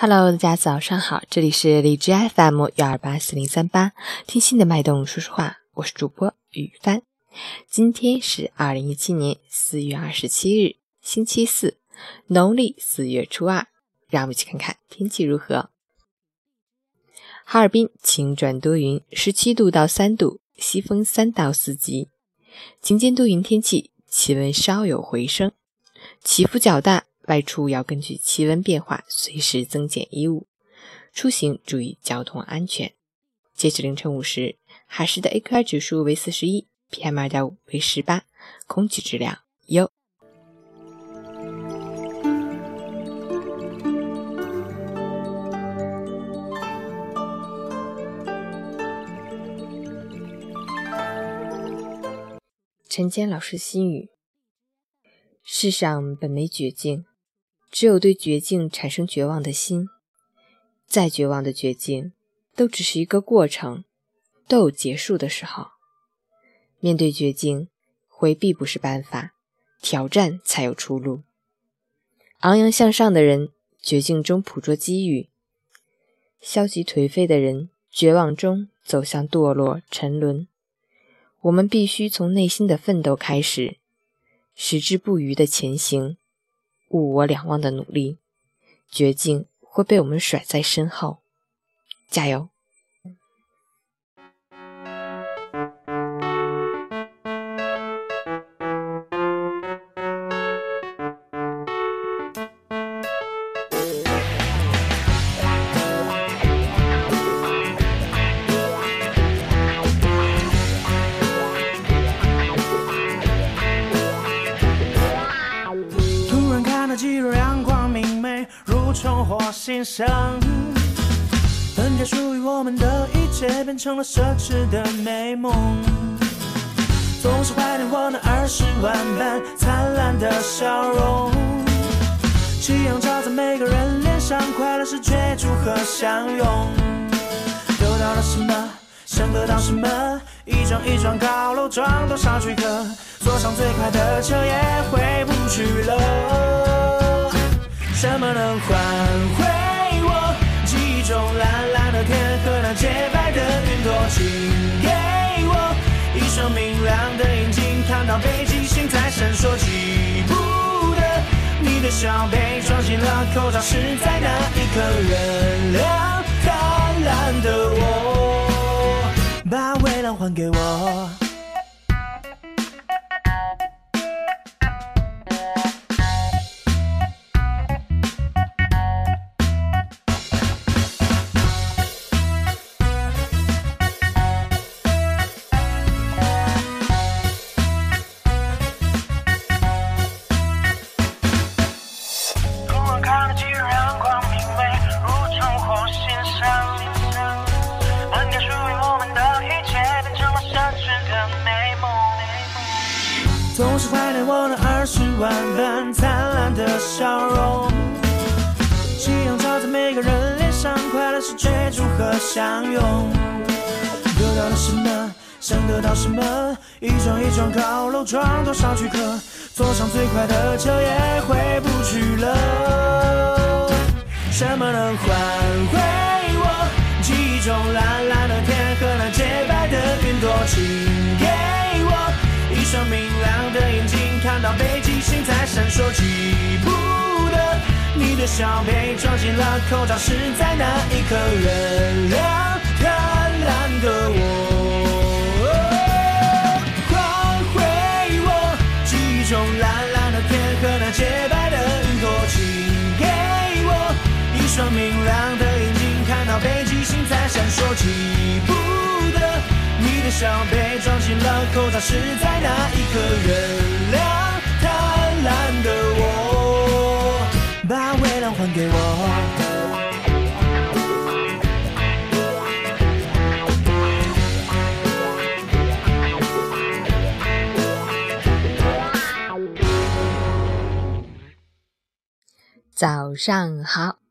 Hello，大家早上好，这里是荔枝 FM 幺二八四零三八，听心的脉动说说话，我是主播雨帆。今天是二零一七年四月二十七日，星期四，农历四月初二。让我们一起看看天气如何。哈尔滨晴转多云，十七度到三度，西风三到四级。晴间多云天气，气温稍有回升，起伏较大。外出要根据气温变化随时增减衣物，出行注意交通安全。截止凌晨五时，海市的 AQI 指数为四十一，PM 二点五为十八，空气质量优。陈坚老师心语：世上本没绝境。只有对绝境产生绝望的心，再绝望的绝境，都只是一个过程，都有结束的时候。面对绝境，回避不是办法，挑战才有出路。昂扬向上的人，绝境中捕捉机遇；消极颓废的人，绝望中走向堕落沉沦。我们必须从内心的奋斗开始，矢志不渝的前行。物我两忘的努力，绝境会被我们甩在身后。加油！如重获新生，分开属于我们的一切变成了奢侈的美梦。总是怀念我那儿时万般灿烂的笑容。夕阳照在每个人脸上，快乐是追逐和相拥。得到了什么，想得到什么，一幢一幢高楼装多少躯壳，坐上最快的车也回不去了。怎么能换回我记忆中蓝蓝的天和那洁白的云朵？请给我一双明亮的眼睛，看到北极星在闪烁。记不得你的笑被装进了口罩，是在哪一刻？原谅总是怀念我那儿时万般灿烂的笑容。夕阳照在每个人脸上，快乐是追逐和相拥。得到了什么，想得到什么，一幢一幢高楼装多少躯壳，坐上最快的车也回不去了。什么能换回我记忆中蓝蓝的天和那洁白的云朵？请给我。一双明，看到北极星在闪烁。记不得你的笑被装进了口罩，是在哪一刻？原谅贪婪的我，还回我记忆中蓝蓝的天和那洁白的云朵。请给我一双明亮的眼睛，看到北极星在闪烁。记不得你的笑被装进了口罩，是在哪一刻？原谅懒的我，把未来还给我。早上好。